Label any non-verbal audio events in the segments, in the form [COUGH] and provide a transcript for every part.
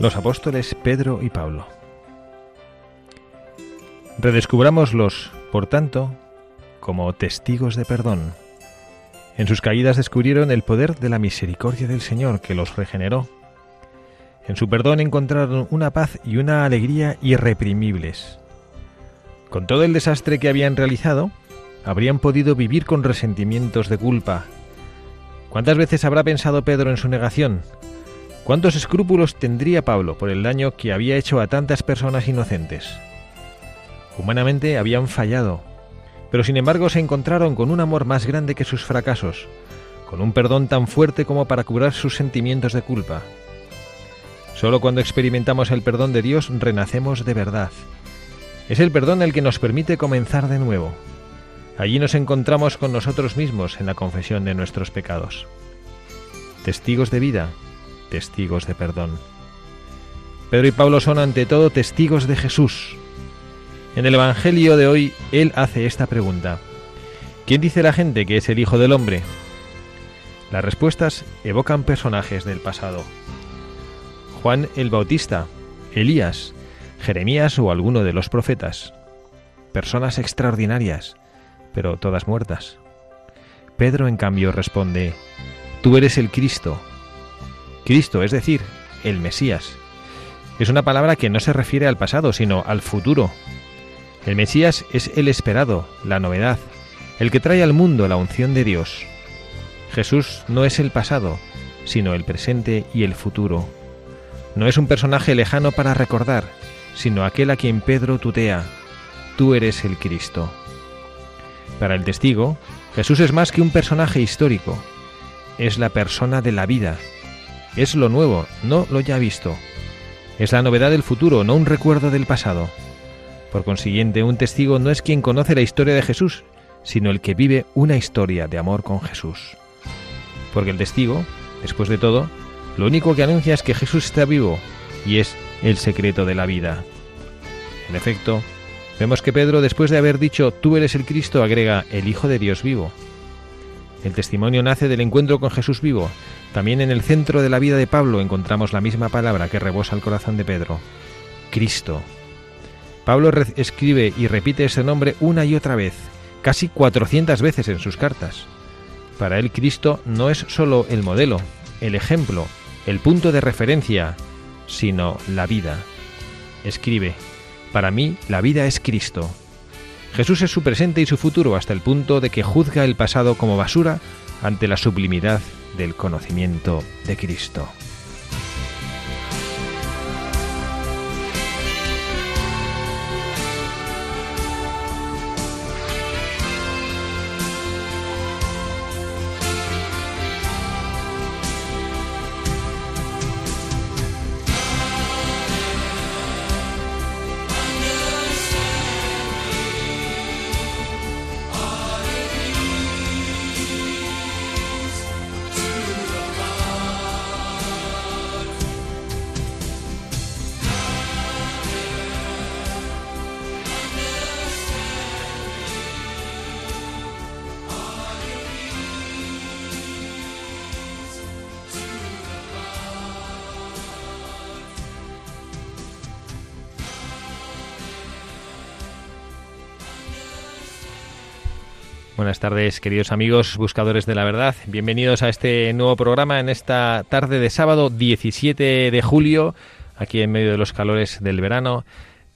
Los apóstoles Pedro y Pablo. Redescubrámoslos, por tanto, como testigos de perdón. En sus caídas descubrieron el poder de la misericordia del Señor que los regeneró. En su perdón encontraron una paz y una alegría irreprimibles. Con todo el desastre que habían realizado, habrían podido vivir con resentimientos de culpa. ¿Cuántas veces habrá pensado Pedro en su negación, ¿Cuántos escrúpulos tendría Pablo por el daño que había hecho a tantas personas inocentes? Humanamente habían fallado, pero sin embargo se encontraron con un amor más grande que sus fracasos, con un perdón tan fuerte como para curar sus sentimientos de culpa. Solo cuando experimentamos el perdón de Dios renacemos de verdad. Es el perdón el que nos permite comenzar de nuevo. Allí nos encontramos con nosotros mismos en la confesión de nuestros pecados. Testigos de vida, testigos de perdón. Pedro y Pablo son ante todo testigos de Jesús. En el Evangelio de hoy, él hace esta pregunta. ¿Quién dice la gente que es el Hijo del Hombre? Las respuestas evocan personajes del pasado. Juan el Bautista, Elías, Jeremías o alguno de los profetas. Personas extraordinarias, pero todas muertas. Pedro, en cambio, responde, Tú eres el Cristo, Cristo, es decir, el Mesías. Es una palabra que no se refiere al pasado, sino al futuro. El Mesías es el esperado, la novedad, el que trae al mundo la unción de Dios. Jesús no es el pasado, sino el presente y el futuro. No es un personaje lejano para recordar, sino aquel a quien Pedro tutea, tú eres el Cristo. Para el testigo, Jesús es más que un personaje histórico, es la persona de la vida, es lo nuevo, no lo ya visto. Es la novedad del futuro, no un recuerdo del pasado. Por consiguiente, un testigo no es quien conoce la historia de Jesús, sino el que vive una historia de amor con Jesús. Porque el testigo, después de todo, lo único que anuncia es que Jesús está vivo y es el secreto de la vida. En efecto, vemos que Pedro, después de haber dicho tú eres el Cristo, agrega el Hijo de Dios vivo. El testimonio nace del encuentro con Jesús vivo, también en el centro de la vida de Pablo encontramos la misma palabra que rebosa el corazón de Pedro, Cristo. Pablo escribe y repite ese nombre una y otra vez, casi 400 veces en sus cartas. Para él Cristo no es sólo el modelo, el ejemplo, el punto de referencia, sino la vida. Escribe, para mí la vida es Cristo. Jesús es su presente y su futuro hasta el punto de que juzga el pasado como basura ante la sublimidad del conocimiento de Cristo. Buenas tardes, queridos amigos buscadores de la verdad. Bienvenidos a este nuevo programa en esta tarde de sábado 17 de julio, aquí en medio de los calores del verano.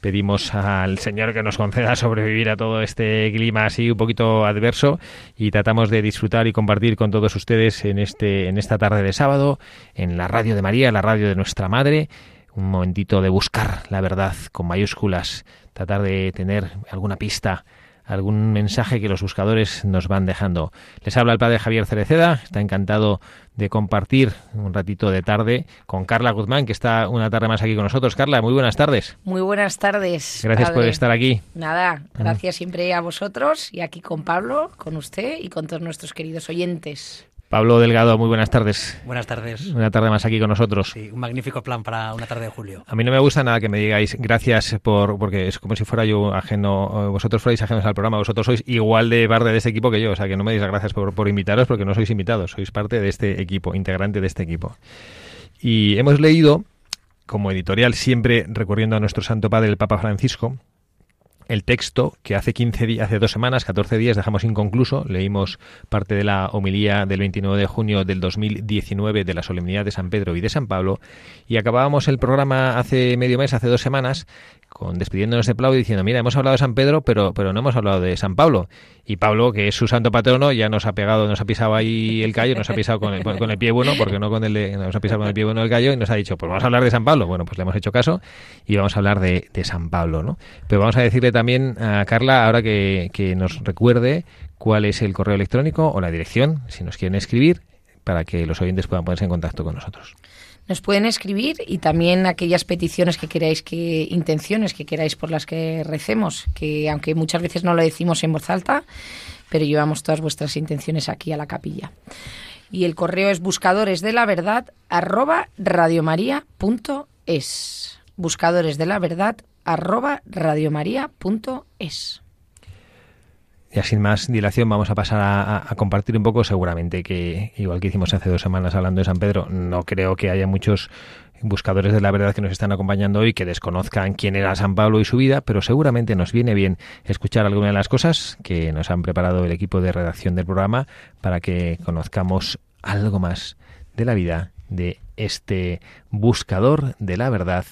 Pedimos al Señor que nos conceda sobrevivir a todo este clima así un poquito adverso y tratamos de disfrutar y compartir con todos ustedes en este en esta tarde de sábado en la radio de María, la radio de nuestra madre, un momentito de buscar la verdad con mayúsculas, tratar de tener alguna pista algún mensaje que los buscadores nos van dejando. Les habla el padre Javier Cereceda, está encantado de compartir un ratito de tarde con Carla Guzmán, que está una tarde más aquí con nosotros. Carla, muy buenas tardes. Muy buenas tardes. Gracias por estar aquí. Nada, gracias siempre a vosotros y aquí con Pablo, con usted y con todos nuestros queridos oyentes. Pablo Delgado, muy buenas tardes. Buenas tardes. Una tarde más aquí con nosotros. Sí, un magnífico plan para una tarde de julio. A mí no me gusta nada que me digáis gracias por, porque es como si fuera yo ajeno, vosotros fuerais ajenos al programa, vosotros sois igual de parte de este equipo que yo, o sea que no me digáis gracias por, por invitaros porque no sois invitados, sois parte de este equipo, integrante de este equipo. Y hemos leído, como editorial, siempre recurriendo a nuestro Santo Padre, el Papa Francisco, el texto que hace 15 días, hace dos semanas, 14 días dejamos inconcluso. Leímos parte de la homilía del 29 de junio del 2019 de la solemnidad de San Pedro y de San Pablo y acabábamos el programa hace medio mes, hace dos semanas, con despidiéndonos de Pablo diciendo, mira, hemos hablado de San Pedro, pero, pero no hemos hablado de San Pablo. Y Pablo, que es su santo patrono, ya nos ha pegado, nos ha pisado ahí el callo, nos ha pisado con el, con el pie bueno, porque no con el nos ha pisado con el pie bueno el callo y nos ha dicho, pues vamos a hablar de San Pablo. Bueno, pues le hemos hecho caso y vamos a hablar de, de San Pablo, ¿no? Pero vamos a decirle también a Carla, ahora que, que nos recuerde cuál es el correo electrónico o la dirección, si nos quieren escribir, para que los oyentes puedan ponerse en contacto con nosotros nos pueden escribir y también aquellas peticiones que queráis que intenciones que queráis por las que recemos, que aunque muchas veces no lo decimos en voz alta, pero llevamos todas vuestras intenciones aquí a la capilla. Y el correo es buscadores de la verdad arroba radiomaria.es. Buscadores de la verdad arroba radiomaria.es. Ya sin más dilación vamos a pasar a, compartir un poco, seguramente que igual que hicimos hace dos semanas hablando de San Pedro, no creo que haya muchos buscadores de la verdad que nos están acompañando hoy que desconozcan quién era San Pablo y su vida, pero seguramente nos viene bien escuchar alguna de las cosas que nos han preparado el equipo de redacción del programa para que conozcamos algo más de la vida de este buscador de la verdad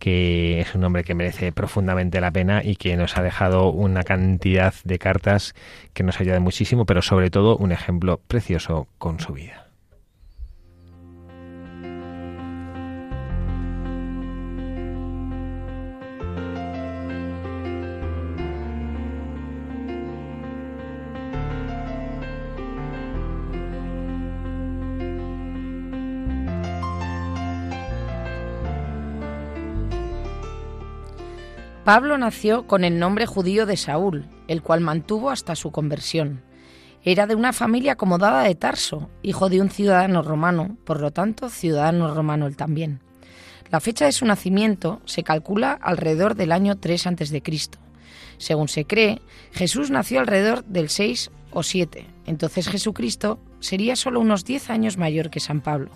que es un hombre que merece profundamente la pena y que nos ha dejado una cantidad de cartas que nos ayudan muchísimo, pero sobre todo un ejemplo precioso con su vida. Pablo nació con el nombre judío de Saúl, el cual mantuvo hasta su conversión. Era de una familia acomodada de Tarso, hijo de un ciudadano romano, por lo tanto ciudadano romano él también. La fecha de su nacimiento se calcula alrededor del año 3 a.C. Según se cree, Jesús nació alrededor del 6 o 7, entonces Jesucristo sería solo unos 10 años mayor que San Pablo.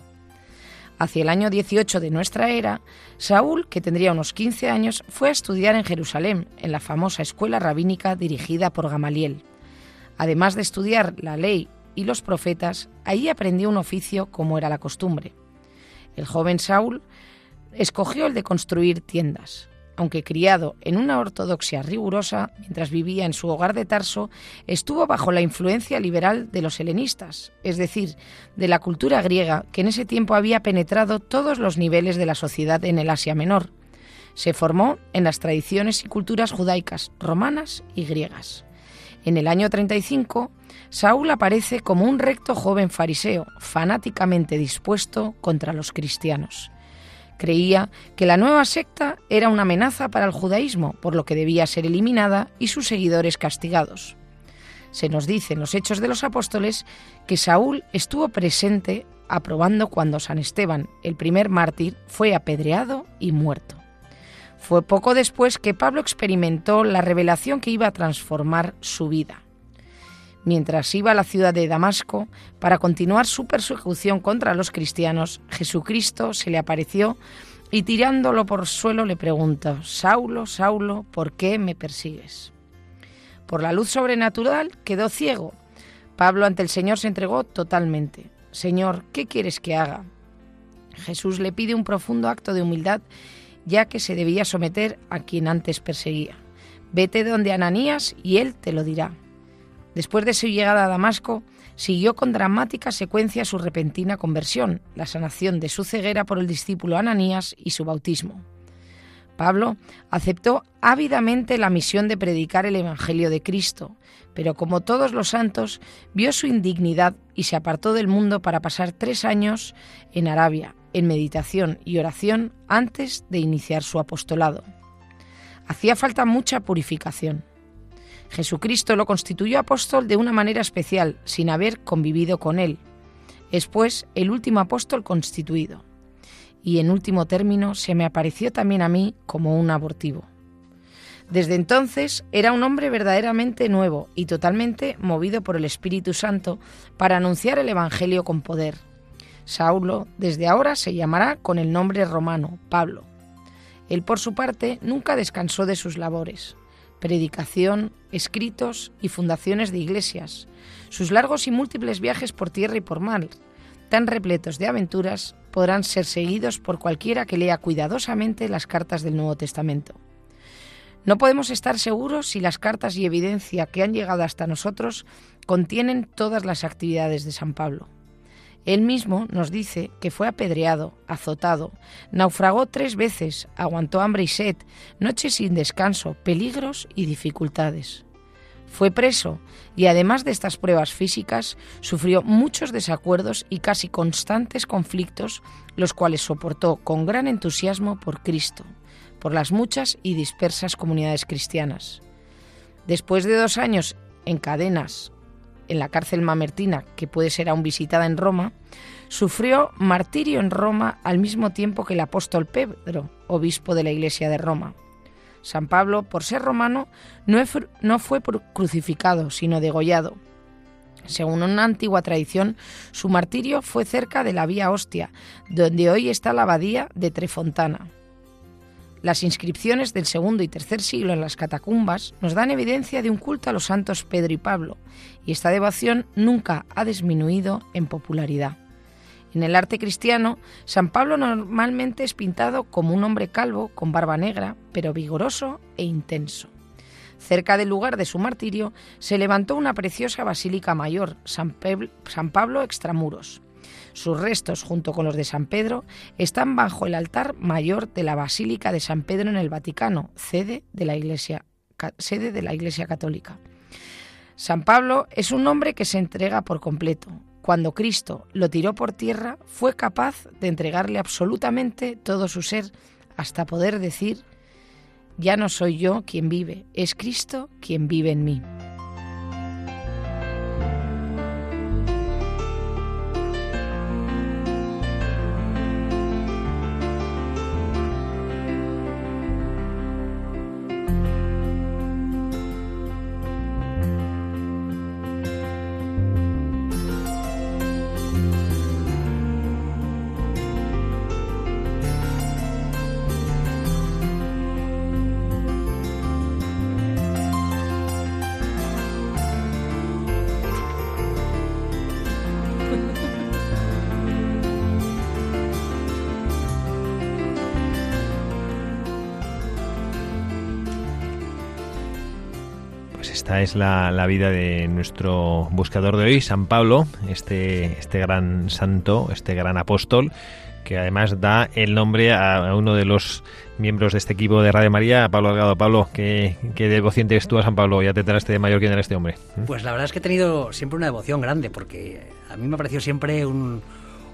Hacia el año 18 de nuestra era, Saúl, que tendría unos 15 años, fue a estudiar en Jerusalén, en la famosa escuela rabínica dirigida por Gamaliel. Además de estudiar la ley y los profetas, allí aprendió un oficio como era la costumbre. El joven Saúl escogió el de construir tiendas aunque criado en una ortodoxia rigurosa, mientras vivía en su hogar de Tarso, estuvo bajo la influencia liberal de los helenistas, es decir, de la cultura griega que en ese tiempo había penetrado todos los niveles de la sociedad en el Asia Menor. Se formó en las tradiciones y culturas judaicas, romanas y griegas. En el año 35, Saúl aparece como un recto joven fariseo, fanáticamente dispuesto contra los cristianos. Creía que la nueva secta era una amenaza para el judaísmo, por lo que debía ser eliminada y sus seguidores castigados. Se nos dice en los Hechos de los Apóstoles que Saúl estuvo presente aprobando cuando San Esteban, el primer mártir, fue apedreado y muerto. Fue poco después que Pablo experimentó la revelación que iba a transformar su vida. Mientras iba a la ciudad de Damasco para continuar su persecución contra los cristianos, Jesucristo se le apareció y tirándolo por suelo le preguntó, Saulo, Saulo, ¿por qué me persigues? Por la luz sobrenatural quedó ciego. Pablo ante el Señor se entregó totalmente. Señor, ¿qué quieres que haga? Jesús le pide un profundo acto de humildad ya que se debía someter a quien antes perseguía. Vete donde Ananías y él te lo dirá. Después de su llegada a Damasco, siguió con dramática secuencia su repentina conversión, la sanación de su ceguera por el discípulo Ananías y su bautismo. Pablo aceptó ávidamente la misión de predicar el Evangelio de Cristo, pero como todos los santos, vio su indignidad y se apartó del mundo para pasar tres años en Arabia, en meditación y oración antes de iniciar su apostolado. Hacía falta mucha purificación. Jesucristo lo constituyó apóstol de una manera especial, sin haber convivido con él. Es pues el último apóstol constituido. Y en último término se me apareció también a mí como un abortivo. Desde entonces era un hombre verdaderamente nuevo y totalmente movido por el Espíritu Santo para anunciar el Evangelio con poder. Saulo desde ahora se llamará con el nombre romano Pablo. Él por su parte nunca descansó de sus labores predicación, escritos y fundaciones de iglesias, sus largos y múltiples viajes por tierra y por mar, tan repletos de aventuras, podrán ser seguidos por cualquiera que lea cuidadosamente las cartas del Nuevo Testamento. No podemos estar seguros si las cartas y evidencia que han llegado hasta nosotros contienen todas las actividades de San Pablo. Él mismo nos dice que fue apedreado, azotado, naufragó tres veces, aguantó hambre y sed, noches sin descanso, peligros y dificultades. Fue preso y además de estas pruebas físicas, sufrió muchos desacuerdos y casi constantes conflictos, los cuales soportó con gran entusiasmo por Cristo, por las muchas y dispersas comunidades cristianas. Después de dos años en cadenas, en la cárcel mamertina, que puede ser aún visitada en Roma, sufrió martirio en Roma al mismo tiempo que el apóstol Pedro, obispo de la Iglesia de Roma. San Pablo, por ser romano, no fue crucificado, sino degollado. Según una antigua tradición, su martirio fue cerca de la vía Ostia, donde hoy está la abadía de Trefontana. Las inscripciones del segundo y tercer siglo en las catacumbas nos dan evidencia de un culto a los santos Pedro y Pablo, y esta devoción nunca ha disminuido en popularidad. En el arte cristiano, San Pablo normalmente es pintado como un hombre calvo con barba negra, pero vigoroso e intenso. Cerca del lugar de su martirio se levantó una preciosa basílica mayor, San, Pablo Extramuros. Sus restos, junto con los de San Pedro, están bajo el altar mayor de la Basílica de San Pedro en el Vaticano, sede de la Iglesia, Católica. San Pablo es un hombre que se entrega por completo. Cuando Cristo lo tiró por tierra, fue capaz de entregarle absolutamente todo su ser hasta poder decir, ya no soy yo quien vive, es Cristo quien vive en mí. Esta es la, vida de nuestro buscador de hoy, San Pablo, este, este gran santo, este gran apóstol, que además da el nombre a, uno de los miembros de este equipo de Radio María, Pablo Delgado. Pablo, ¿qué, qué devoción tienes tú a San Pablo? Ya te enteraste de mayor quién era este hombre. ¿Mm? Pues la verdad es que he tenido siempre una devoción grande, porque a mí me ha parecido siempre un,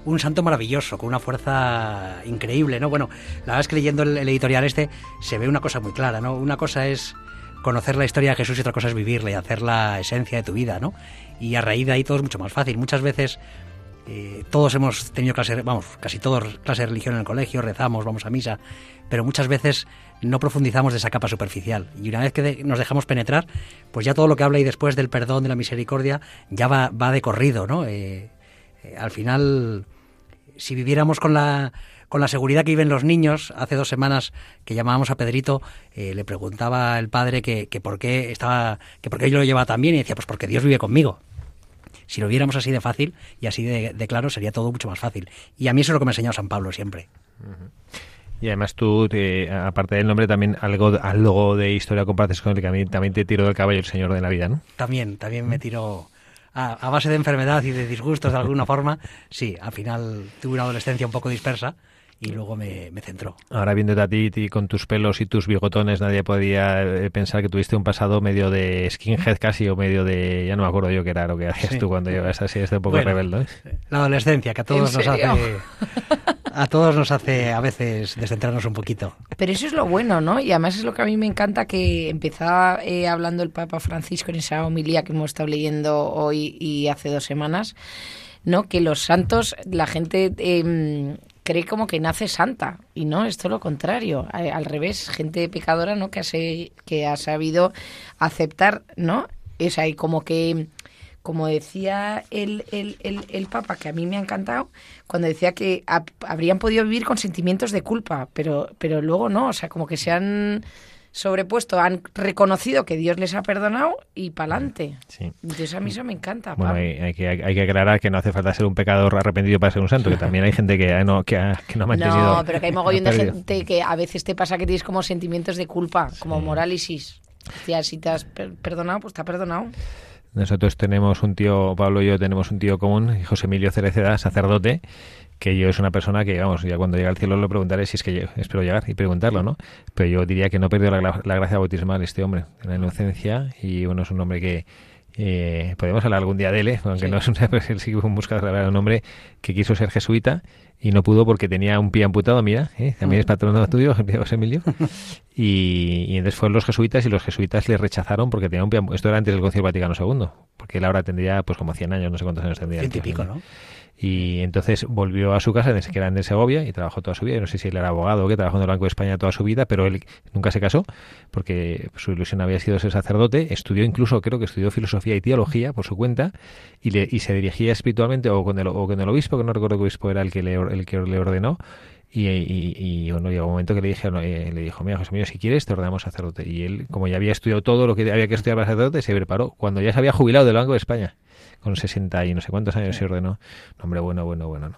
un santo maravilloso, con una fuerza increíble, ¿no? Bueno, la verdad es que leyendo el, el editorial este se ve una cosa muy clara, ¿no? Una cosa es conocer la historia de Jesús y otra cosa es vivirla y hacer la esencia de tu vida, ¿no? Y a raíz de ahí todo es mucho más fácil. Muchas veces eh, todos hemos tenido clase, vamos, casi todos clase de religión en el colegio, rezamos, vamos a misa, pero muchas veces no profundizamos de esa capa superficial. Y una vez que nos dejamos penetrar, pues ya todo lo que habla ahí después del perdón, de la misericordia, ya va, va de corrido, ¿no? Eh, eh, al final, si viviéramos con la con la seguridad que viven los niños. Hace dos semanas que llamábamos a Pedrito, eh, le preguntaba el padre que, por qué estaba, que por qué yo lo llevaba tan bien y decía, pues porque Dios vive conmigo. Si lo viéramos así de fácil y así de, claro, sería todo mucho más fácil. Y a mí eso es lo que me ha enseñado San Pablo siempre. Y además tú, aparte del nombre, también algo, algo de historia compartes con el que a mí también te tiró del caballo el Señor de la Vida, ¿no? También, también me tiró a, base de enfermedad y de disgustos de alguna forma. Sí, al final tuve una adolescencia un poco dispersa y luego me, centró. Ahora viéndote a ti, con tus pelos y tus bigotones, nadie podía eh, pensar que tuviste un pasado medio de skinhead casi o medio de... Ya no me acuerdo yo qué era lo que hacías tú cuando llevas así, este un poco rebelde. ¿eh? La adolescencia, que a todos nos hace... A todos nos hace a veces descentrarnos un poquito. Pero eso es lo bueno, ¿no? Y además es lo que a mí me encanta que empezaba eh, hablando el Papa Francisco en esa homilía que hemos estado leyendo hoy y hace dos semanas, ¿no? Que los santos, la gente em, cree como que nace santa y no, es todo lo contrario, al revés, gente pecadora, ¿no? Que ha, que ha sabido aceptar, ¿no? Es ahí como que, como decía el, el, el, Papa, que a mí me ha encantado, cuando decía que habrían podido vivir con sentimientos de culpa, pero, pero luego no, o sea, como que se han sobrepuesto, han reconocido que Dios les ha perdonado y pa'lante. Sí. Entonces a mí eso me encanta. Bueno, hay, que, hay que aclarar que no hace falta ser un pecador arrepentido para ser un santo, que también hay gente que, no, que, que no ha mantenido... No, pero que hay [LAUGHS] mogollón de gente que a veces te pasa que tienes como sentimientos de culpa, como morálisis. si te has perdonado, pues te ha perdonado. Nosotros tenemos un tío, Pablo y yo tenemos un tío común, José Emilio Cereceda, sacerdote, que yo es una persona que, vamos, ya cuando llegue al cielo lo preguntaré si es que espero llegar y preguntarlo, ¿no? Pero yo diría que no perdió la, la gracia bautismal este hombre, la inocencia, y bueno, es un hombre que eh, podemos hablar algún día de él, ¿eh? aunque no es un, él [LAUGHS] sí un buscador de un hombre que quiso ser jesuita y no pudo porque tenía un pie amputado, mira, ¿eh? también es patrono tuyo, [LAUGHS] José Emilio, y, y, entonces fueron los jesuitas y los jesuitas le rechazaron porque tenía un pie esto era antes del Concilio Vaticano II, porque él ahora tendría pues como 100 años, no sé cuántos años tendría. Ciento y pico, ¿no? Y entonces volvió a su casa, que era en Segovia, y trabajó toda su vida. no sé si él era abogado o qué, trabajó en el Banco de España toda su vida, pero él nunca se casó, porque su ilusión había sido ser sacerdote. Estudió incluso, creo que estudió filosofía y teología por su cuenta, y, le, y se dirigía espiritualmente o con, el, o con el obispo, que no recuerdo qué obispo era el que le, el que le ordenó, y, y, bueno, llegó un momento que le dije, eh, le dijo, mira, José mío, si quieres te ordenamos sacerdote. Y él, como ya había estudiado todo lo que había que estudiar para sacerdote, se preparó. Cuando ya se había jubilado del Banco de España con 60 y no sé cuántos años se ordenó. Hombre, bueno, bueno, bueno, ¿no?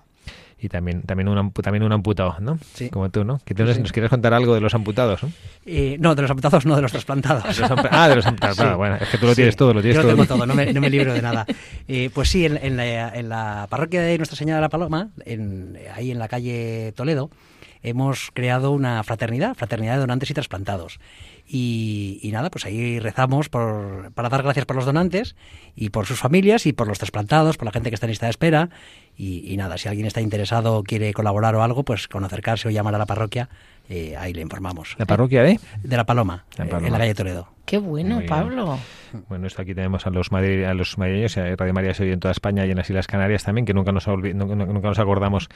Y también, también, un, también un amputado, ¿no? Sí. Como tú, ¿no? Que nos quieres contar algo de los amputados, ¿no? Eh, no, de los amputados no, de los trasplantados. ah, de los amputados. bueno, es que tú lo tienes todo, lo tienes Yo lo tengo todo, no me, no me libro de nada. Eh, pues sí, en, en, la, en, la, parroquia de Nuestra Señora de la Paloma, en, ahí en la calle Toledo, hemos creado una fraternidad, fraternidad de donantes y trasplantados. Y, nada, pues ahí rezamos por, para dar gracias por los donantes y por sus familias y por los trasplantados, por la gente que está en lista de espera. Y, nada, si alguien está interesado, quiere colaborar o algo, pues con acercarse o llamar a la parroquia, eh, ahí le informamos. ¿La parroquia de? De La Paloma, eh, en la calle Toledo. Qué bueno, Pablo. Bueno, esto aquí tenemos a los, a los madrileños, Radio María se oye en toda España y en las Islas Canarias también, que nunca nos, nunca nos acordamos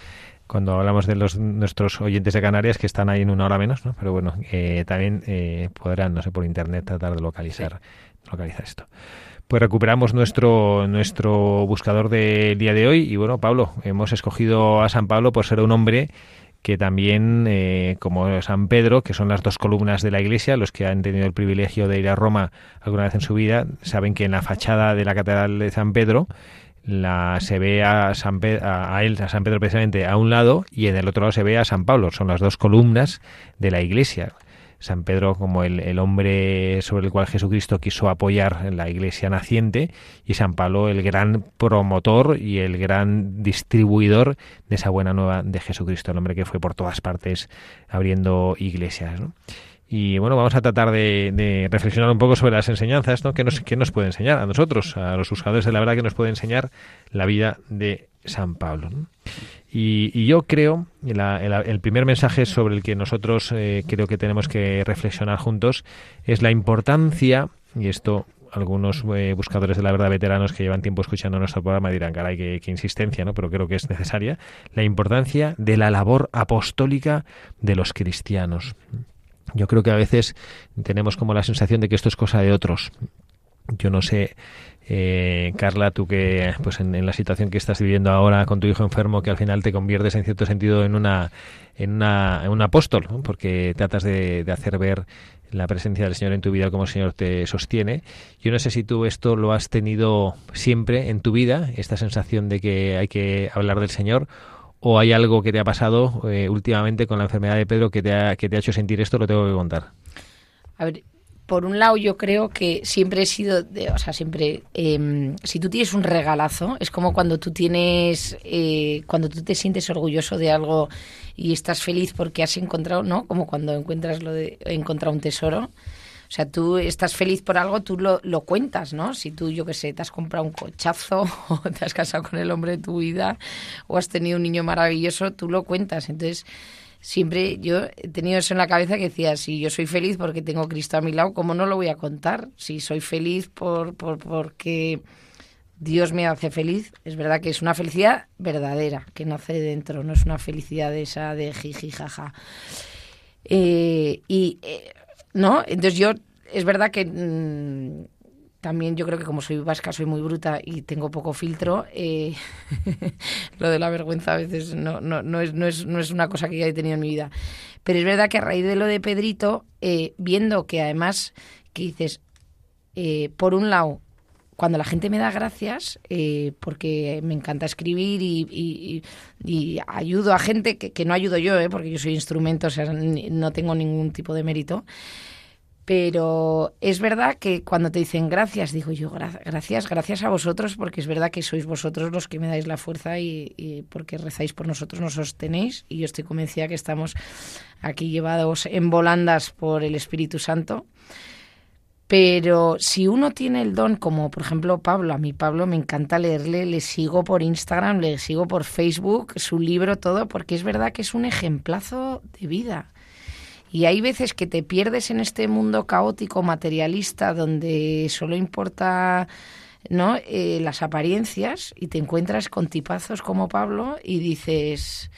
cuando hablamos de los nuestros oyentes de Canarias que están ahí en una hora menos, ¿no? Pero bueno, eh, también eh, podrán, no sé, por internet tratar de localizar, localizar esto. Pues recuperamos nuestro, nuestro buscador del día de hoy y bueno, Pablo, hemos escogido a San Pablo por ser un hombre que también, eh, como San Pedro, que son las dos columnas de la iglesia, los que han tenido el privilegio de ir a Roma alguna vez en su vida, saben que en la fachada de la Catedral de San Pedro la, se ve a, San a, él, a San Pedro precisamente a un lado y en el otro lado se ve a San Pablo. Son las dos columnas de la iglesia. San Pedro como el, hombre sobre el cual Jesucristo quiso apoyar la iglesia naciente y San Pablo el gran promotor y el gran distribuidor de esa buena nueva de Jesucristo, el hombre que fue por todas partes abriendo iglesias. Y bueno, vamos a tratar de, reflexionar un poco sobre las enseñanzas, ¿no? ¿Qué nos, ¿Qué nos puede enseñar a nosotros, a los buscadores de la verdad, que nos puede enseñar la vida de San Pablo? Y, yo creo, el primer mensaje sobre el que nosotros eh, creo que tenemos que reflexionar juntos es la importancia, y esto algunos eh, buscadores de la verdad veteranos que llevan tiempo escuchando nuestro programa dirán, caray, qué, qué insistencia, ¿no? Pero creo que es necesaria, la importancia de la labor apostólica de los cristianos. Yo creo que a veces tenemos como la sensación de que esto es cosa de otros. Yo no sé eh, Carla, tú que pues en, la situación que estás viviendo ahora con tu hijo enfermo, que al final te conviertes en cierto sentido en una en, una, un apóstol, porque tratas de, hacer ver la presencia del Señor en tu vida como el Señor te sostiene. Yo no sé si tú esto lo has tenido siempre en tu vida, esta sensación de que hay que hablar del Señor, o hay algo que te ha pasado eh, últimamente con la enfermedad de Pedro que te, ha, que te ha hecho sentir esto, lo tengo que contar. A ver, por un lado yo creo que siempre he sido, o sea, siempre, eh, si tú tienes un regalazo, es como cuando tú tienes, eh, cuando tú te sientes orgulloso de algo y estás feliz porque has encontrado, ¿no? Como cuando encuentras lo de encontrar un tesoro. O sea, tú estás feliz por algo, tú lo, lo cuentas, ¿no? Si tú, yo qué sé, te has comprado un cochazo [LAUGHS] o te has casado con el hombre de tu vida o has tenido un niño maravilloso, tú lo cuentas. Entonces, siempre yo he tenido eso en la cabeza que decía, si yo soy feliz porque tengo Cristo a mi lado, ¿cómo no lo voy a contar? Si soy feliz por, por porque Dios me hace feliz, es verdad que es una felicidad verdadera, que nace de dentro, no es una felicidad de esa de jiji, jaja. Eh, y, eh, ¿no? Entonces yo, es verdad que... Mm, también yo creo que como soy vasca soy muy bruta y tengo poco filtro, eh, [LAUGHS] lo de la vergüenza a veces no, no, no, es, no, es, no es una cosa que ya he tenido en mi vida. Pero es verdad que a raíz de lo de Pedrito, eh, viendo que además, que dices, eh, por un lado, cuando la gente me da gracias, eh, porque me encanta escribir y, y, y ayudo a gente que, que, no ayudo yo, eh, porque yo soy instrumento, o sea, no tengo ningún tipo de mérito, pero es verdad que cuando te dicen gracias, digo yo, gracias, gracias a vosotros, porque es verdad que sois vosotros los que me dais la fuerza y, y, porque rezáis por nosotros, nos sostenéis y yo estoy convencida que estamos aquí llevados en volandas por el Espíritu Santo. Pero si uno tiene el don, como por ejemplo Pablo, a mí Pablo me encanta leerle, le sigo por Instagram, le sigo por Facebook, su libro, todo, porque es verdad que es un ejemplazo de vida. Y hay veces que te pierdes en este mundo caótico, materialista, donde solo importa ¿no? Eh, las apariencias y te encuentras con tipazos como Pablo y dices,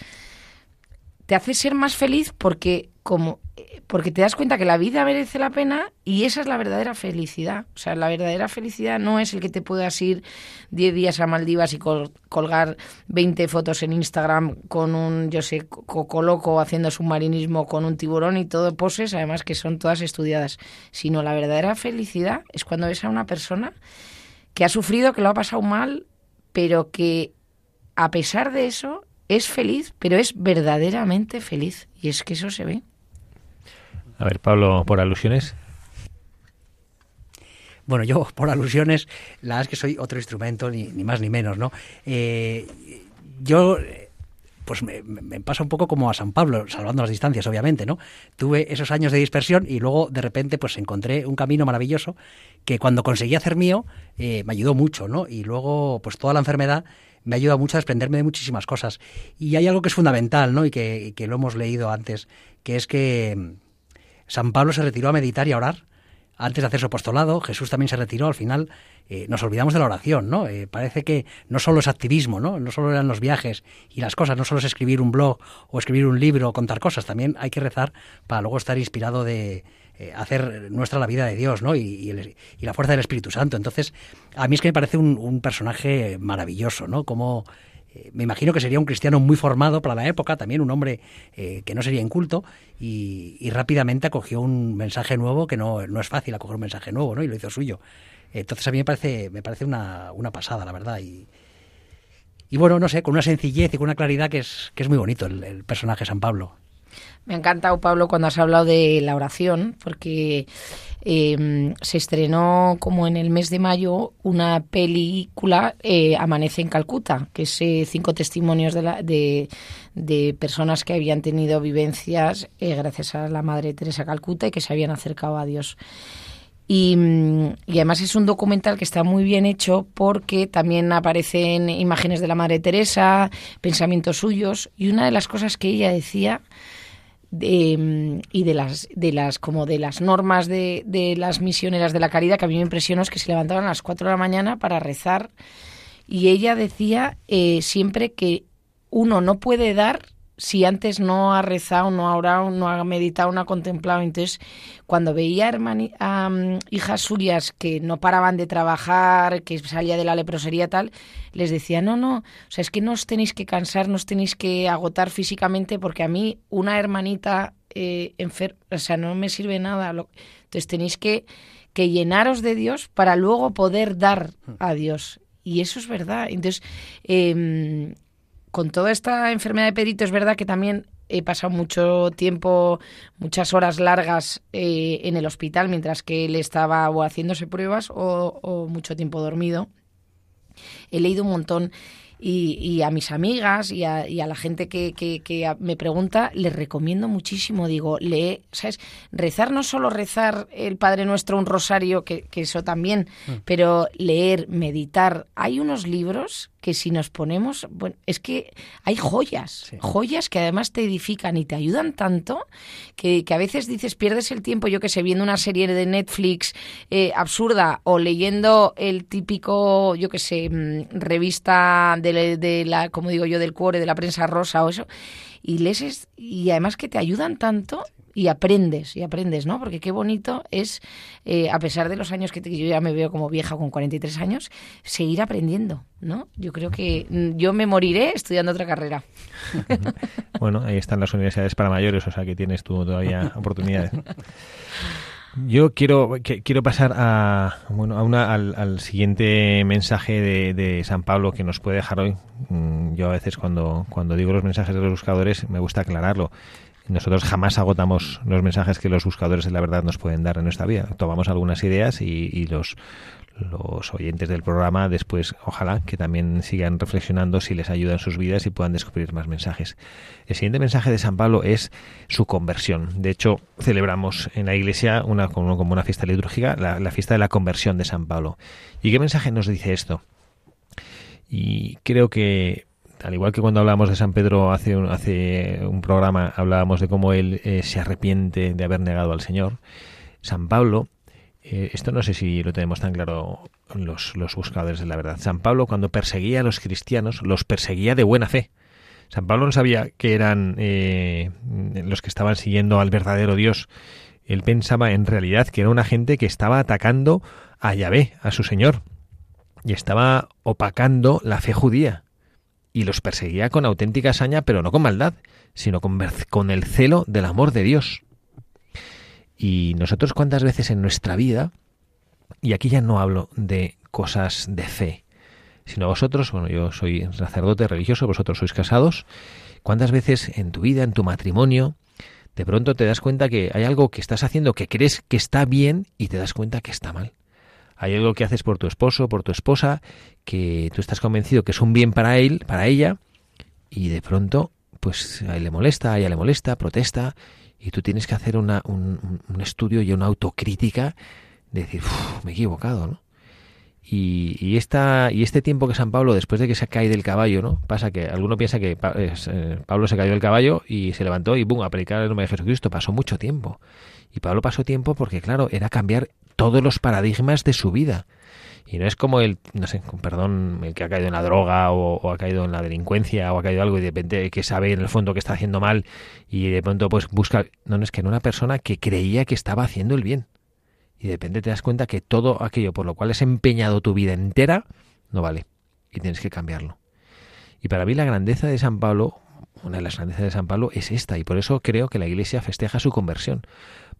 te hace ser más feliz porque como porque te das cuenta que la vida merece la pena y esa es la verdadera felicidad. O sea, la verdadera felicidad no es el que te puedas ir 10 días a Maldivas y col colgar 20 fotos en Instagram con un, yo sé, coco loco haciendo submarinismo con un tiburón y todo poses, además que son todas estudiadas. Sino la verdadera felicidad es cuando ves a una persona que ha sufrido, que lo ha pasado mal, pero que a pesar de eso es feliz, pero es verdaderamente feliz. Y es que eso se ve. A ver, Pablo, por alusiones. Bueno, yo por alusiones, la verdad es que soy otro instrumento, ni, ni más ni menos, ¿no? Eh, yo, pues me, me, pasa un poco como a San Pablo, salvando las distancias, obviamente, ¿no? Tuve esos años de dispersión y luego de repente pues encontré un camino maravilloso que cuando conseguí hacer mío eh, me ayudó mucho, ¿no? Y luego pues toda la enfermedad me ayuda mucho a desprenderme de muchísimas cosas. Y hay algo que es fundamental, ¿no? Y que, que lo hemos leído antes, que es que San Pablo se retiró a meditar y a orar antes de hacer su apostolado. Jesús también se retiró. Al final eh, nos olvidamos de la oración, ¿no? Eh, parece que no solo es activismo, ¿no? No solo eran los viajes y las cosas, no solo es escribir un blog o escribir un libro o contar cosas. También hay que rezar para luego estar inspirado de eh, hacer nuestra la vida de Dios, ¿no? Y, y, la fuerza del Espíritu Santo. Entonces, a mí es que me parece un, un personaje maravilloso, ¿no? Como eh, me imagino que sería un cristiano muy formado para la época, también un hombre eh, que no sería inculto, y, rápidamente acogió un mensaje nuevo que no, no, es fácil acoger un mensaje nuevo, ¿no? Y lo hizo suyo. Entonces a mí me parece, me parece una, una pasada, la verdad. Y, y, bueno, no sé, con una sencillez y con una claridad que es, que es muy bonito el, el personaje San Pablo. Me ha encantado, Pablo, cuando has hablado de la oración, porque eh, se estrenó como en el mes de mayo una película, eh, Amanece en Calcuta, que es eh, cinco testimonios de, la, de, personas que habían tenido vivencias eh, gracias a la Madre Teresa Calcuta y que se habían acercado a Dios. Y, y, además es un documental que está muy bien hecho porque también aparecen imágenes de la Madre Teresa, pensamientos suyos, y una de las cosas que ella decía de, y de las de las como de las normas de, de, las misioneras de la caridad que a mí me impresionó es que se levantaban a las 4 de la mañana para rezar y ella decía eh, siempre que uno no puede dar si antes no ha rezado, no ha orado, no ha meditado, no ha contemplado. Entonces, cuando veía hermani, um, hijas suyas que no paraban de trabajar, que salía de la leprosería tal, les decía, no, no, o sea, es que no os tenéis que cansar, no os tenéis que agotar físicamente, porque a mí una hermanita eh, enferma, o sea, no me sirve nada. Entonces tenéis que, que llenaros de Dios para luego poder dar a Dios. Y eso es verdad. Entonces, eh, con toda esta enfermedad de Pedrito es verdad que también he pasado mucho tiempo, muchas horas largas eh, en el hospital mientras que él estaba o haciéndose pruebas o, o mucho tiempo dormido. He leído un montón y, a mis amigas y a, la gente que, que, me pregunta, les recomiendo muchísimo. Digo, lee, ¿sabes? Rezar no solo rezar el Padre Nuestro, un rosario, que, que eso también, mm. pero leer, meditar. Hay unos libros que si nos ponemos, bueno, es que hay joyas, joyas que además te edifican y te ayudan tanto que, a veces dices, pierdes el tiempo, yo que sé, viendo una serie de Netflix eh, absurda o leyendo el típico, yo que sé, mm, revista de, de, la, como digo yo, del cuore, de la prensa rosa o eso, y lees y además que te ayudan tanto y aprendes, y aprendes, ¿no? Porque qué bonito es, eh, a pesar de los años que yo ya me veo como vieja con 43 años, seguir aprendiendo, ¿no? Yo creo que mm, yo me moriré estudiando otra carrera. [LAUGHS] bueno, ahí están las universidades para mayores, o sea que tienes tú todavía oportunidades. Yo quiero, quiero pasar a, bueno, a una, al, siguiente mensaje de, de, San Pablo que nos puede dejar hoy. Mm, yo a veces cuando, cuando digo los mensajes de los buscadores me gusta aclararlo. Nosotros jamás agotamos los mensajes que los buscadores de la verdad nos pueden dar en nuestra vida. Tomamos algunas ideas y, los, oyentes del programa después, ojalá, que también sigan reflexionando si les ayuda en sus vidas y puedan descubrir más mensajes. El siguiente mensaje de San Pablo es su conversión. De hecho, celebramos en la iglesia una, como, una fiesta litúrgica, la fiesta de la conversión de San Pablo. ¿Y qué mensaje nos dice esto? Y creo que al igual que cuando hablábamos de San Pedro hace un, hace un programa, hablábamos de cómo él eh, se arrepiente de haber negado al Señor, San Pablo, eh, esto no sé si lo tenemos tan claro los, los buscadores de la verdad, San Pablo cuando perseguía a los cristianos, los perseguía de buena fe. San Pablo no sabía que eran eh, los que estaban siguiendo al verdadero Dios. Él pensaba en realidad que era una gente que estaba atacando a Yahvé, a su Señor, y estaba opacando la fe judía y los perseguía con auténtica hazaña, pero no con maldad, sino con, con el celo del amor de Dios. Y nosotros cuántas veces en nuestra vida, y aquí ya no hablo de cosas de fe, sino vosotros, bueno, yo soy sacerdote religioso, vosotros sois casados, cuántas veces en tu vida, en tu matrimonio, de pronto te das cuenta que hay algo que estás haciendo que crees que está bien y te das cuenta que está mal. Hay algo que haces por tu esposo, por tu esposa, que tú estás convencido que es un bien para él, para ella, y de pronto, pues a él le molesta, a ella le molesta, protesta, y tú tienes que hacer una, un, estudio y una autocrítica de decir, me he equivocado, ¿no? Y, y, esta, y este tiempo que San Pablo, después de que se cae del caballo, ¿no? Pasa que alguno piensa que eh, Pablo se cayó del caballo y se levantó y ¡bum! a predicar el nombre de Jesucristo. Pasó mucho tiempo. Y Pablo pasó tiempo porque, claro, era cambiar todos los paradigmas de su vida. Y no es como el, no sé, perdón, el que ha caído en la droga o, ha caído en la delincuencia o ha caído algo y de repente que sabe en el fondo que está haciendo mal y de pronto pues busca... No, no es que no una persona que creía que estaba haciendo el bien. Y de repente te das cuenta que todo aquello por lo cual has empeñado tu vida entera no vale. Y tienes que cambiarlo. Y para mí la grandeza de San Pablo, una de las grandezas de San Pablo es esta. Y por eso creo que la Iglesia festeja su conversión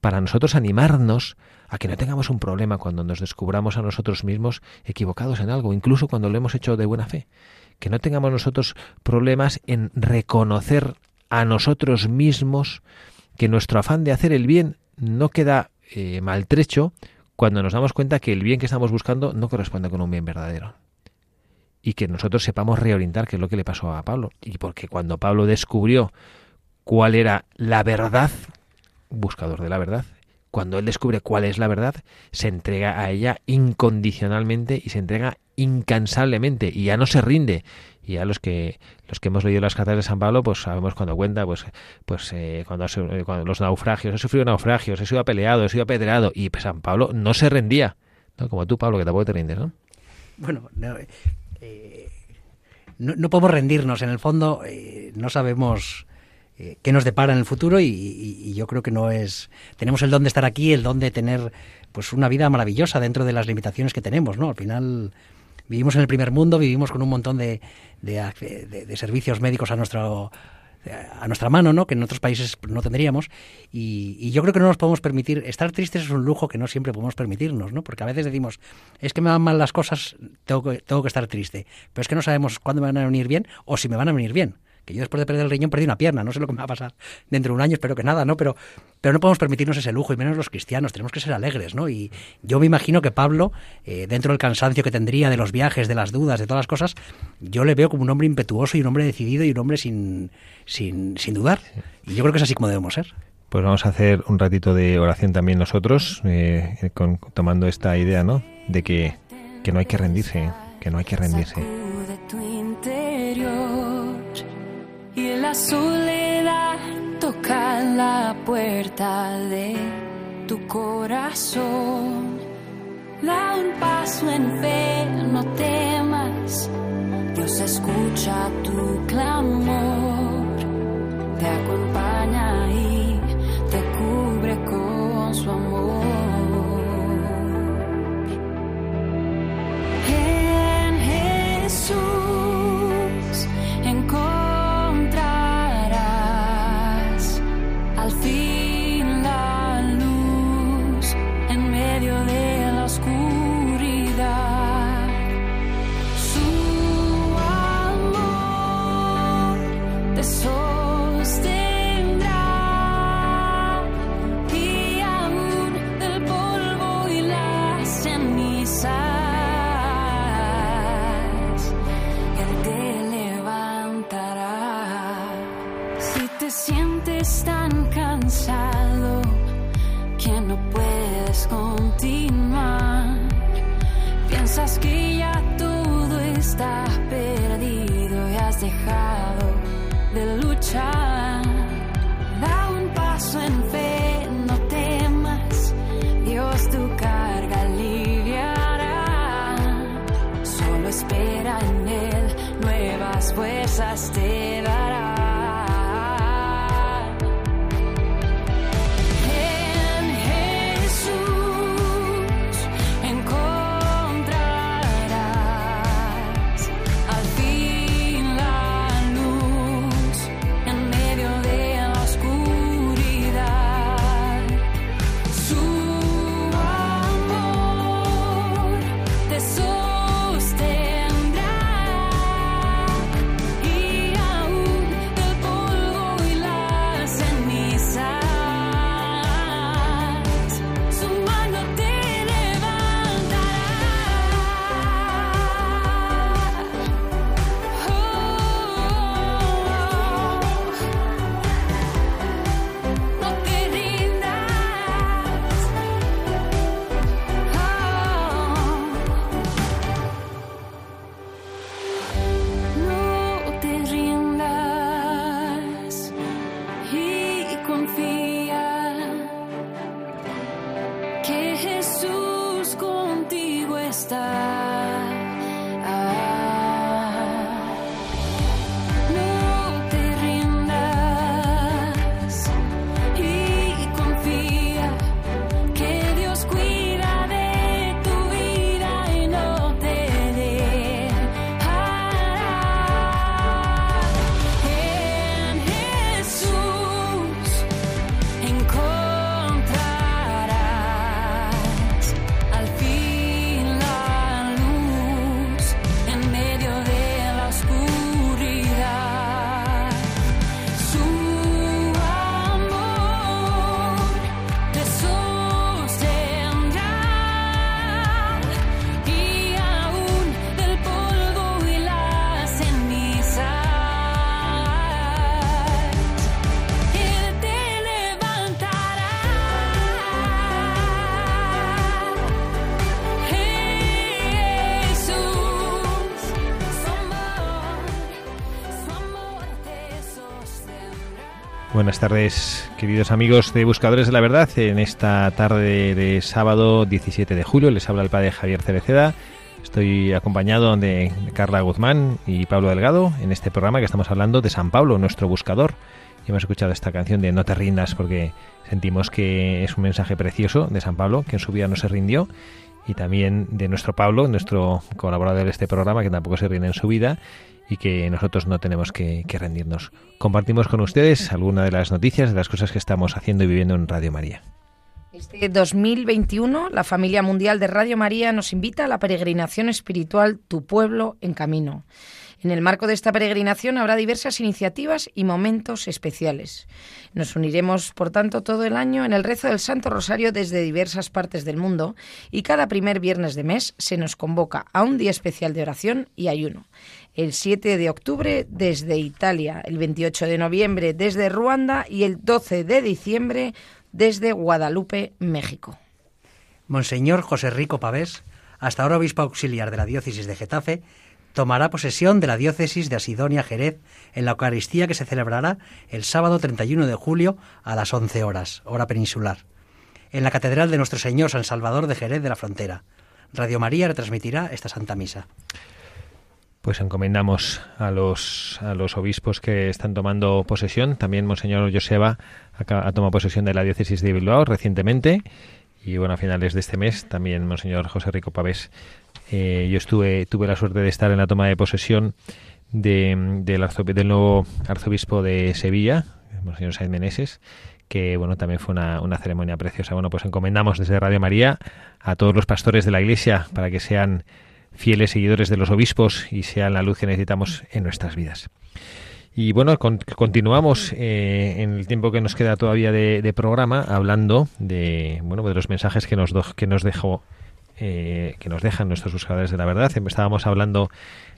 para nosotros animarnos a que no tengamos un problema cuando nos descubramos a nosotros mismos equivocados en algo, incluso cuando lo hemos hecho de buena fe. Que no tengamos nosotros problemas en reconocer a nosotros mismos que nuestro afán de hacer el bien no queda eh, maltrecho cuando nos damos cuenta que el bien que estamos buscando no corresponde con un bien verdadero. Y que nosotros sepamos reorientar, qué es lo que le pasó a Pablo. Y porque cuando Pablo descubrió cuál era la verdad buscador de la verdad. Cuando él descubre cuál es la verdad, se entrega a ella incondicionalmente y se entrega incansablemente y ya no se rinde. Y ya los que los que hemos leído las cartas de San Pablo, pues sabemos cuando cuenta, pues pues eh, cuando, cuando, los naufragios, he sufrido naufragios, he sido apeleado, he sido apedreado y San Pablo no se rendía, ¿no? Como tú, Pablo, que tampoco te rindes, ¿no? Bueno, no, eh, no, podemos rendirnos. En el fondo, eh, no sabemos eh, qué nos depara en el futuro y, yo creo que no es tenemos el don de estar aquí el don de tener pues una vida maravillosa dentro de las limitaciones que tenemos no al final vivimos en el primer mundo vivimos con un montón de, de, servicios médicos a nuestro a nuestra mano, ¿no? Que en otros países no tendríamos. Y, yo creo que no nos podemos permitir. Estar tristes es un lujo que no siempre podemos permitirnos, ¿no? Porque a veces decimos, es que me van mal las cosas, tengo que, tengo que estar triste. Pero es que no sabemos cuándo me van a venir bien o si me van a venir bien que yo después de perder el riñón perdí una pierna, no sé lo que me va a pasar dentro de un año, espero que nada, ¿no? Pero, pero no podemos permitirnos ese lujo, y menos los cristianos, tenemos que ser alegres, ¿no? Y yo me imagino que Pablo, eh, dentro del cansancio que tendría de los viajes, de las dudas, de todas las cosas, yo le veo como un hombre impetuoso y un hombre decidido y un hombre sin, sin, sin dudar. Y yo creo que es así como debemos ser. Pues vamos a hacer un ratito de oración también nosotros, eh, tomando esta idea, ¿no? De que, que no hay que rendirse, que no hay que rendirse. La soledad toca la puerta de tu corazón. Da un paso en no temas, Dios escucha tu clamor, te acompaña y te cubre con su amor. cold Buenas tardes, queridos amigos de Buscadores de la Verdad. En esta tarde de sábado 17 de julio les habla el padre Javier Cereceda. Estoy acompañado de Carla Guzmán y Pablo Delgado en este programa que estamos hablando de San Pablo, nuestro buscador. Y hemos escuchado esta canción de No te rindas porque sentimos que es un mensaje precioso de San Pablo, que en su vida no se rindió y también de nuestro Pablo, nuestro colaborador de este programa, que tampoco se ríe en su vida y que nosotros no tenemos que, rendirnos. Compartimos con ustedes algunas de las noticias de las cosas que estamos haciendo y viviendo en Radio María. Este 2021, la familia mundial de Radio María nos invita a la peregrinación espiritual Tu pueblo en camino. En el marco de esta peregrinación habrá diversas iniciativas y momentos especiales. Nos uniremos, por tanto, todo el año en el rezo del Santo Rosario desde diversas partes del mundo y cada primer viernes de mes se nos convoca a un día especial de oración y ayuno. El 7 de octubre desde Italia, el 28 de noviembre desde Ruanda y el 12 de diciembre desde Guadalupe, México. Monseñor José Rico Pavés, hasta ahora obispo auxiliar de la diócesis de Getafe, tomará posesión de la diócesis de Asidonia Jerez en la Eucaristía que se celebrará el sábado 31 de julio a las 11 horas, hora peninsular, en la Catedral de Nuestro Señor San Salvador de Jerez de la Frontera. Radio María retransmitirá esta Santa Misa. Pues encomendamos a los, a los obispos que están tomando posesión. También Monseñor Joseba ha tomado posesión de la diócesis de Bilbao recientemente. Y bueno, a finales de este mes también Monseñor José Rico Pavés eh, yo estuve, tuve la suerte de estar en la toma de posesión de, del, del, nuevo arzobispo de Sevilla, Monseñor Said Meneses, que bueno, también fue una, una, ceremonia preciosa. Bueno, pues encomendamos desde Radio María a todos los pastores de la Iglesia para que sean fieles seguidores de los obispos y sean la luz que necesitamos en nuestras vidas. Y bueno, continuamos eh, en el tiempo que nos queda todavía de, de, programa hablando de bueno de los mensajes que nos, do, que nos dejó eh, que nos dejan nuestros buscadores de la verdad. Estábamos hablando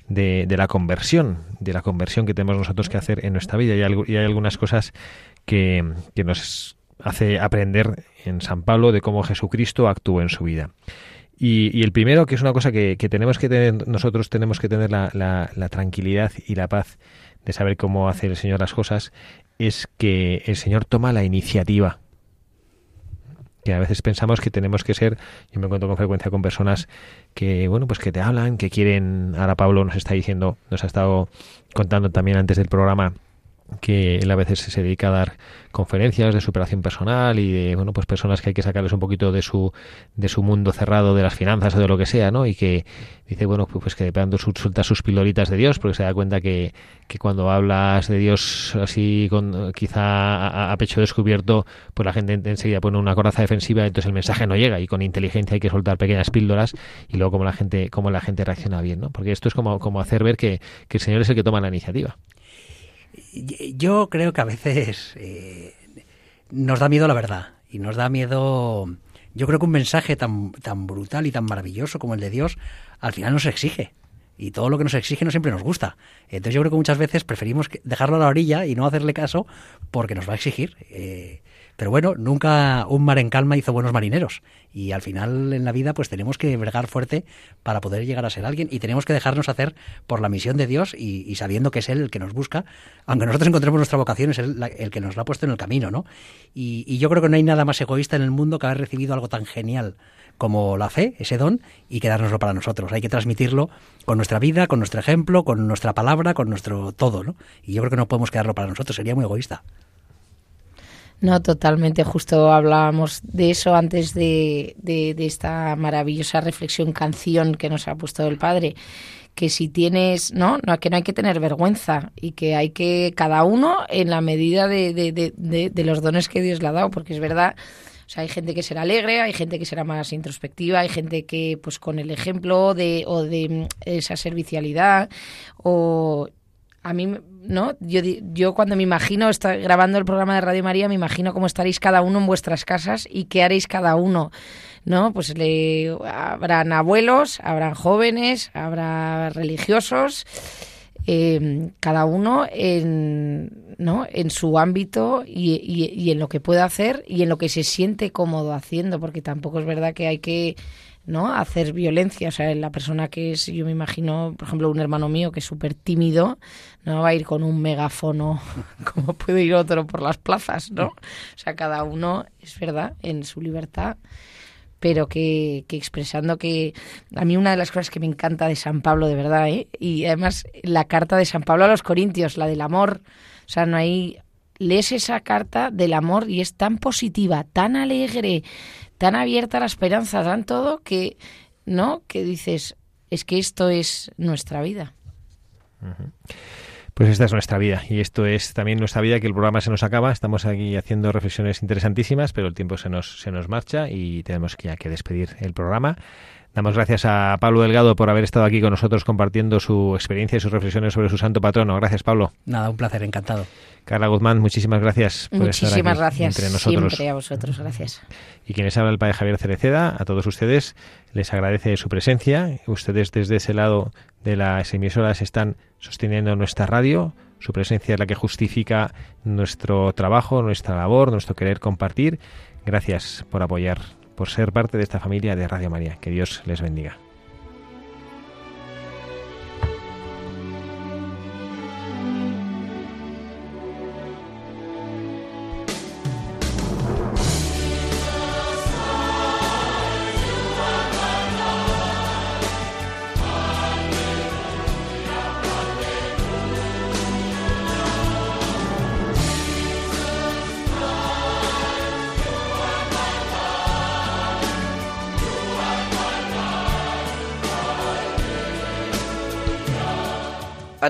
de, la conversión, de la conversión que tenemos nosotros que hacer en nuestra vida. Y hay, y hay algunas cosas que, nos hace aprender en San Pablo de cómo Jesucristo actuó en su vida. Y, y el primero, que es una cosa que, tenemos que tener, nosotros tenemos que tener la, la, la tranquilidad y la paz de saber cómo hace el Señor las cosas, es que el Señor toma la iniciativa. Que a veces pensamos que tenemos que ser, yo me encuentro con frecuencia con personas que, bueno, pues que te hablan, que quieren, ahora Pablo nos está diciendo, nos ha estado contando también antes del programa, que él a veces se dedica a dar conferencias de superación personal y de bueno pues personas que hay que sacarles un poquito de su de su mundo cerrado de las finanzas o de lo que sea no y que dice bueno pues que de pronto suelta sus piloritas de Dios porque se da cuenta que, que cuando hablas de Dios así con quizá a, a, pecho descubierto pues la gente enseguida pone una coraza defensiva entonces el mensaje no llega y con inteligencia hay que soltar pequeñas píldoras y luego como la gente como la gente reacciona bien no porque esto es como como hacer ver que, que el Señor es el que toma la iniciativa yo creo que a veces eh, nos da miedo la verdad y nos da miedo. Yo creo que un mensaje tan, tan brutal y tan maravilloso como el de Dios al final nos exige. Y todo lo que nos exige no siempre nos gusta. Entonces yo creo que muchas veces preferimos dejarlo a la orilla y no hacerle caso porque nos va a exigir. Eh, pero bueno, nunca un mar en calma hizo buenos marineros. Y al final en la vida pues tenemos que bregar fuerte para poder llegar a ser alguien y tenemos que dejarnos hacer por la misión de Dios y, sabiendo que es Él el que nos busca. Aunque nosotros encontremos nuestra vocación, es Él el que nos la ha puesto en el camino, ¿no? Y, y yo creo que no hay nada más egoísta en el mundo que haber recibido algo tan genial como la fe, ese don, y quedárnoslo para nosotros. Hay que transmitirlo con nuestra vida, con nuestro ejemplo, con nuestra palabra, con nuestro todo, ¿no? Y yo creo que no podemos quedarlo para nosotros, sería muy egoísta. No, totalmente. Justo hablábamos de eso antes de, de, de, esta maravillosa reflexión, canción que nos ha puesto el Padre. Que si tienes, ¿no? no que no hay que tener vergüenza y que hay que, cada uno en la medida de, de los dones que Dios le ha dado, porque es verdad. O sea, hay gente que será alegre, hay gente que será más introspectiva, hay gente que, pues, con el ejemplo de, o de esa servicialidad, o a mí, ¿no? Yo, yo cuando me imagino estar grabando el programa de Radio María, me imagino cómo estaréis cada uno en vuestras casas y qué haréis cada uno, ¿no? Pues le, habrán abuelos, habrán jóvenes, habrá religiosos, eh, cada uno en, ¿no? en su ámbito y, y, y en lo que puede hacer y en lo que se siente cómodo haciendo, porque tampoco es verdad que hay que ¿no? hacer violencia. O sea, la persona que es, yo me imagino, por ejemplo, un hermano mío que es súper tímido, no va a ir con un megáfono [LAUGHS] como puede ir otro por las plazas, ¿no? O sea, cada uno, es verdad, en su libertad, pero que, que expresando que a mí una de las cosas que me encanta de San Pablo, de verdad, ¿eh? y además la carta de San Pablo a los Corintios, la del amor, o sea, no hay lees esa carta del amor y es tan positiva, tan alegre, tan abierta la esperanza, tan todo que, ¿no? Que dices, es que esto es nuestra vida. Pues esta es nuestra vida y esto es también nuestra vida que el programa se nos acaba. Estamos aquí haciendo reflexiones interesantísimas, pero el tiempo se nos, se nos marcha y tenemos que ya que despedir el programa. Damos gracias a Pablo Delgado por haber estado aquí con nosotros compartiendo su experiencia y sus reflexiones sobre su santo patrono. Gracias, Pablo. Nada, un placer, encantado. Carla Guzmán, muchísimas gracias por estar aquí gracias. entre nosotros. Siempre a vosotros, gracias. Y quienes habla el padre Javier Cereceda, a todos ustedes les agradece su presencia. Ustedes desde ese lado de las emisoras están sosteniendo nuestra radio. Su presencia es la que justifica nuestro trabajo, nuestra labor, nuestro querer compartir. Gracias por apoyar por ser parte de esta familia de Radio María. Que Dios les bendiga.